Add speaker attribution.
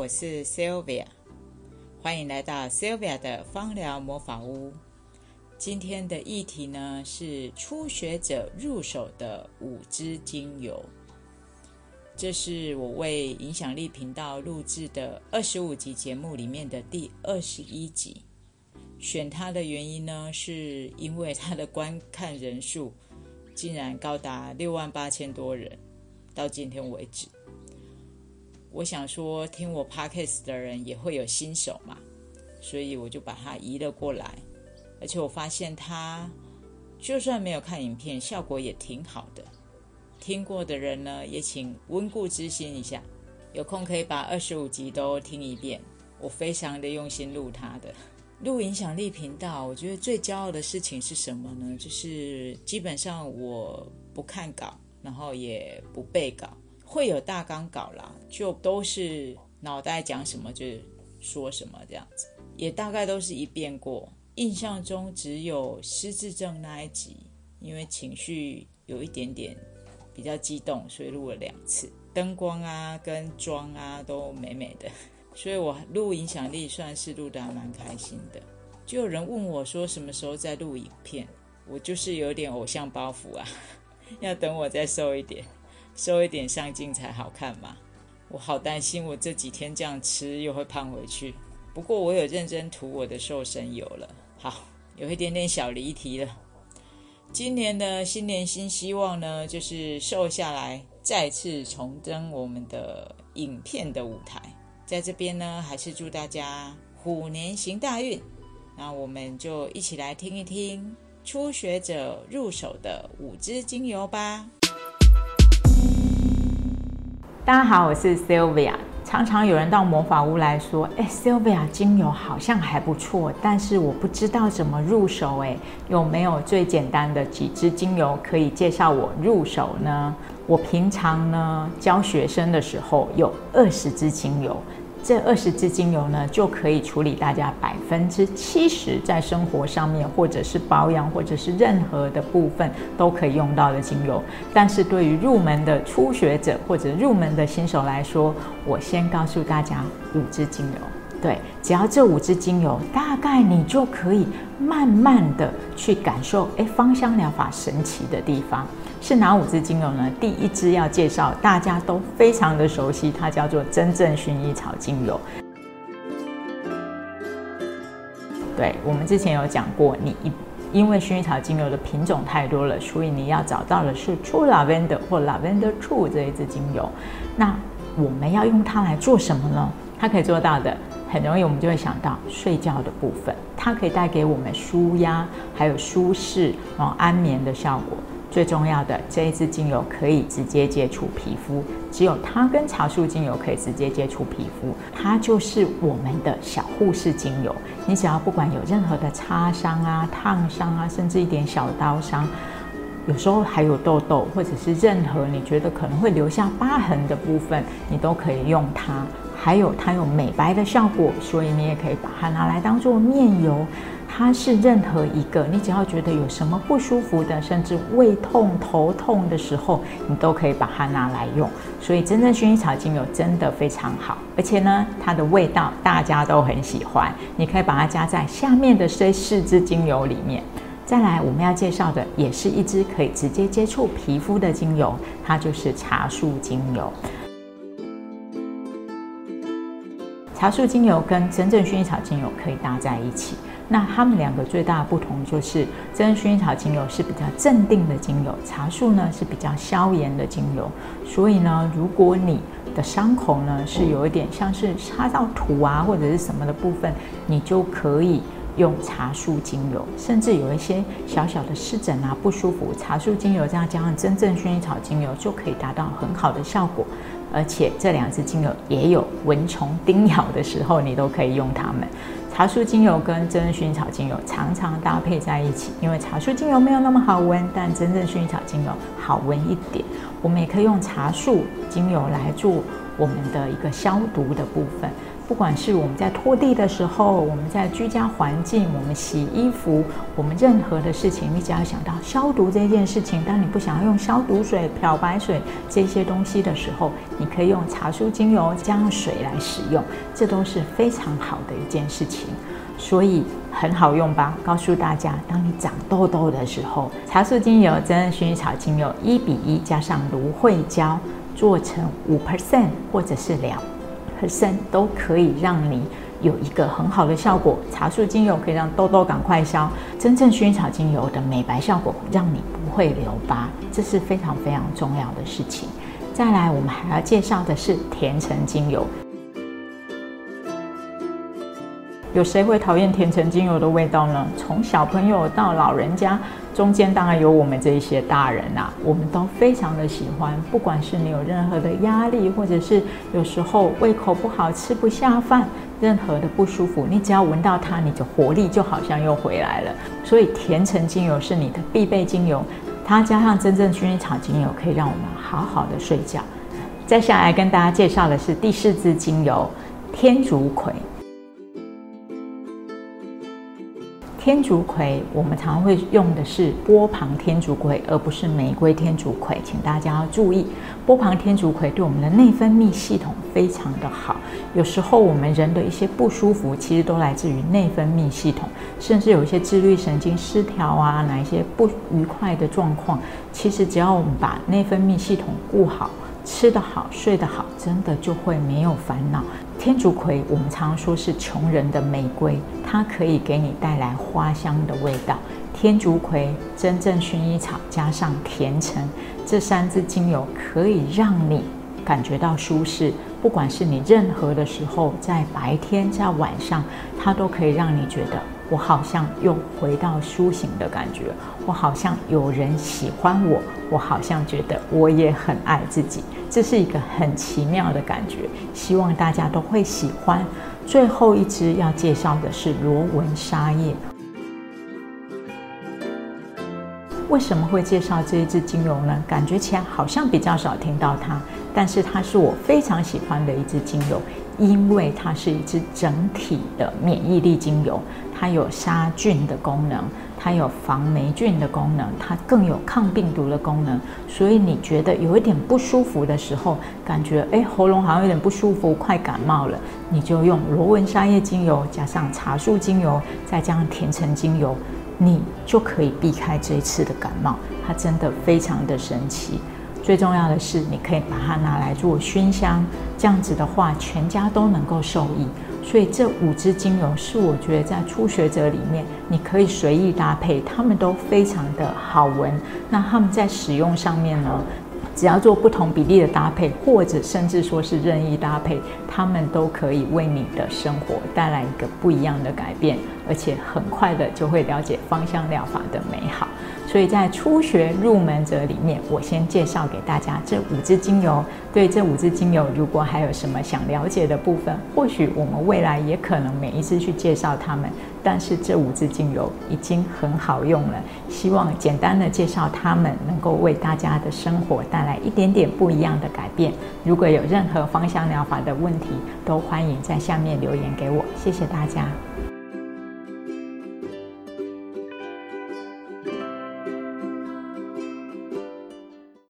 Speaker 1: 我是 Sylvia，欢迎来到 Sylvia 的芳疗魔法屋。今天的议题呢是初学者入手的五支精油，这是我为影响力频道录制的二十五集节目里面的第二十一集。选它的原因呢，是因为它的观看人数竟然高达六万八千多人，到今天为止。我想说，听我 podcast 的人也会有新手嘛，所以我就把它移了过来。而且我发现它就算没有看影片，效果也挺好的。听过的人呢，也请温故知新一下，有空可以把二十五集都听一遍。我非常的用心录它的，录影响力频道。我觉得最骄傲的事情是什么呢？就是基本上我不看稿，然后也不背稿。会有大纲稿啦，就都是脑袋讲什么就说什么这样子，也大概都是一遍过。印象中只有失智症那一集，因为情绪有一点点比较激动，所以录了两次。灯光啊跟妆啊都美美的，所以我录影响力算是录的还蛮开心的。就有人问我说什么时候再录影片，我就是有点偶像包袱啊，要等我再瘦一点。收一点上镜才好看嘛！我好担心，我这几天这样吃又会胖回去。不过我有认真涂我的瘦身油了。好，有一点点小离题了。今年的新年新希望呢，就是瘦下来，再次重登我们的影片的舞台。在这边呢，还是祝大家虎年行大运。那我们就一起来听一听初学者入手的五支精油吧。大家好，我是 Sylvia。常常有人到魔法屋来说：“哎，Sylvia，精油好像还不错，但是我不知道怎么入手。哎，有没有最简单的几支精油可以介绍我入手呢？”我平常呢教学生的时候有二十支精油。这二十支精油呢，就可以处理大家百分之七十在生活上面，或者是保养，或者是任何的部分都可以用到的精油。但是对于入门的初学者或者入门的新手来说，我先告诉大家五支精油。对，只要这五支精油，大概你就可以慢慢的去感受，哎，芳香疗法神奇的地方。是哪五支精油呢？第一支要介绍，大家都非常的熟悉，它叫做真正薰衣草精油。对我们之前有讲过，你一因为薰衣草精油的品种太多了，所以你要找到的是 True Lavender 或 Lavender True 这一支精油。那我们要用它来做什么呢？它可以做到的，很容易我们就会想到睡觉的部分，它可以带给我们舒压，还有舒适，然后安眠的效果。最重要的这一支精油可以直接接触皮肤，只有它跟茶树精油可以直接接触皮肤，它就是我们的小护士精油。你只要不管有任何的擦伤啊、烫伤啊，甚至一点小刀伤，有时候还有痘痘，或者是任何你觉得可能会留下疤痕的部分，你都可以用它。还有它有美白的效果，所以你也可以把它拿来当做面油。它是任何一个，你只要觉得有什么不舒服的，甚至胃痛、头痛的时候，你都可以把它拿来用。所以，真正薰衣草精油真的非常好，而且呢，它的味道大家都很喜欢。你可以把它加在下面的这四支精油里面。再来，我们要介绍的也是一支可以直接接触皮肤的精油，它就是茶树精油。茶树精油跟真正薰衣草精油可以搭在一起。那它们两个最大的不同就是，真薰衣草精油是比较镇定的精油，茶树呢是比较消炎的精油。所以呢，如果你的伤口呢是有一点像是擦到土啊或者是什么的部分，你就可以用茶树精油。甚至有一些小小的湿疹啊不舒服，茶树精油这样加上真正薰衣草精油就可以达到很好的效果。而且这两支精油也有蚊虫叮咬的时候，你都可以用它们。茶树精油跟真正薰衣草精油常常搭配在一起，因为茶树精油没有那么好闻，但真正薰衣草精油好闻一点。我们也可以用茶树精油来做我们的一个消毒的部分。
Speaker 2: 不管是我们在拖地的时候，我们在居家环境，我们洗衣服，我们任何的事情，你只要想到消毒这件事情，当你不想要用消毒水、漂白水这些东西的时候，你可以用茶树精油加水来使用，这都是非常好的一件事情。所以很好用吧？告诉大家，当你长痘痘的时候，茶树精油、真薰衣草精油一比一加上芦荟胶，做成五 percent 或者是两 percent 都可以让你有一个很好的效果。茶树精油可以让痘痘赶快消，真正薰衣草精油的美白效果让你不会留疤，这是非常非常重要的事情。再来，我们还要介绍的是甜橙精油。有谁会讨厌甜橙精油的味道呢？从小朋友到老人家，中间当然有我们这一些大人呐，我们都非常的喜欢。不管是你有任何的压力，或者是有时候胃口不好吃不下饭，任何的不舒服，你只要闻到它，你的活力就好像又回来了。所以甜橙精油是你的必备精油，它加上真正薰衣草精油，可以让我们好好的睡觉。再下来跟大家介绍的是第四支精油天竺葵。天竺葵，我们常会用的是波旁天竺葵，而不是玫瑰天竺葵，请大家要注意。波旁天竺葵对我们的内分泌系统非常的好。有时候我们人的一些不舒服，其实都来自于内分泌系统，甚至有一些自律神经失调啊，哪一些不愉快的状况，其实只要我们把内分泌系统顾好。吃得好，睡得好，真的就会没有烦恼。天竺葵，我们常说是穷人的玫瑰，它可以给你带来花香的味道。天竺葵、真正薰衣草加上甜橙，这三支精油可以让你感觉到舒适。不管是你任何的时候，在白天、在晚上，它都可以让你觉得。我好像又回到苏醒的感觉，我好像有人喜欢我，我好像觉得我也很爱自己，这是一个很奇妙的感觉，希望大家都会喜欢。最后一支要介绍的是罗纹沙叶。为什么会介绍这一支精油呢？感觉起来好像比较少听到它，但是它是我非常喜欢的一支精油，因为它是一支整体的免疫力精油，它有杀菌的功能，它有防霉菌的功能，它更有抗病毒的功能。所以你觉得有一点不舒服的时候，感觉哎喉咙好像有点不舒服，快感冒了，你就用罗纹沙叶精油加上茶树精油，再加上甜橙精油。你就可以避开这一次的感冒，它真的非常的神奇。最重要的是，你可以把它拿来做熏香，这样子的话，全家都能够受益。所以这五支精油是我觉得在初学者里面，你可以随意搭配，它们都非常的好闻。那它们在使用上面呢？只要做不同比例的搭配，或者甚至说是任意搭配，它们都可以为你的生活带来一个不一样的改变，而且很快的就会了解芳香疗法的美好。所以在初学入门者里面，我先介绍给大家这五支精油。对这五支精油，如果还有什么想了解的部分，或许我们未来也可能每一支去介绍它们。但是这五支精油已经很好用了，希望简单的介绍它们，能够为大家的生活带来一点点不一样的改变。如果有任何芳香疗法的问题，都欢迎在下面留言给我。谢谢大家。